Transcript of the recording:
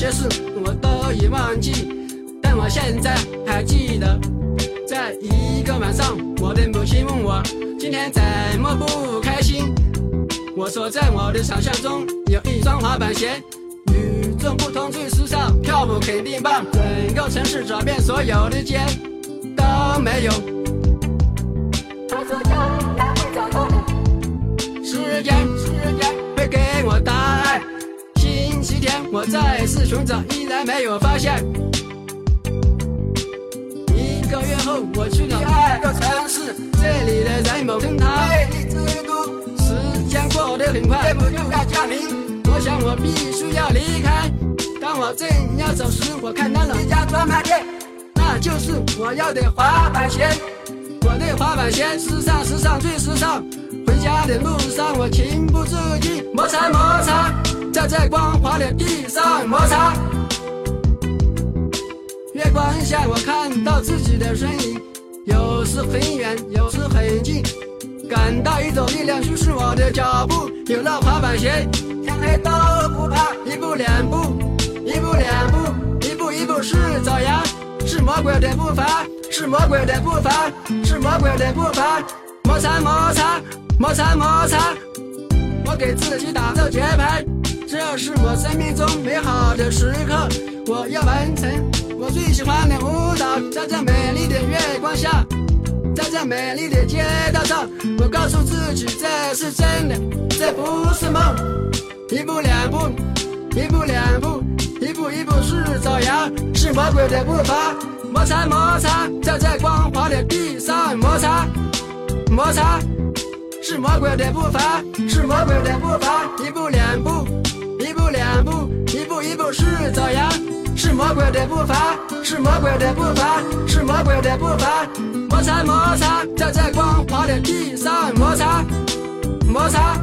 些事我都已忘记，但我现在还记得，在一个晚上，我的母亲问我今天怎么不开心。我说在我的想象中有一双滑板鞋，与众不同最时尚，跳舞肯定棒。整个城市找遍所有的街都没有。我再次寻找，依然没有发现。一个月后我去了第二个城市，这里的人们称它魅力之都。时间过得很快，夜幕就要降临。我想我必须要离开。当我正要走时，我看到了一家专卖店，那就是我要的滑板鞋。我的滑板鞋，时尚，时尚，最时尚。回家的路上，我情不自禁摩擦摩擦，在这光下，我看到自己的身影，有时很远，有时很近，感到一种力量驱使我的脚步。有了滑板鞋，天黑都不怕。一步两步，一步两步，一步一步是朝阳，是魔鬼的步伐，是魔鬼的步伐，是魔鬼的步伐。摩擦摩擦摩擦摩擦，我给自己打着节拍，这是我生命中美好的时刻，我要完成我最喜欢的舞蹈，在这美丽的月光下，在这美丽的街道上，我告诉自己这是真的，这不是梦。一步两步，一步两步，一步一步是朝阳，是魔鬼的步伐，摩擦摩擦，在这光滑的地上摩擦。摩擦是魔鬼的步伐，是魔鬼的步伐。一步两步，一步两步，一步一步是朝阳，是魔鬼的步伐，是魔鬼的步伐，是魔鬼的步伐。摩擦摩擦，在这光滑的地上摩擦，摩擦。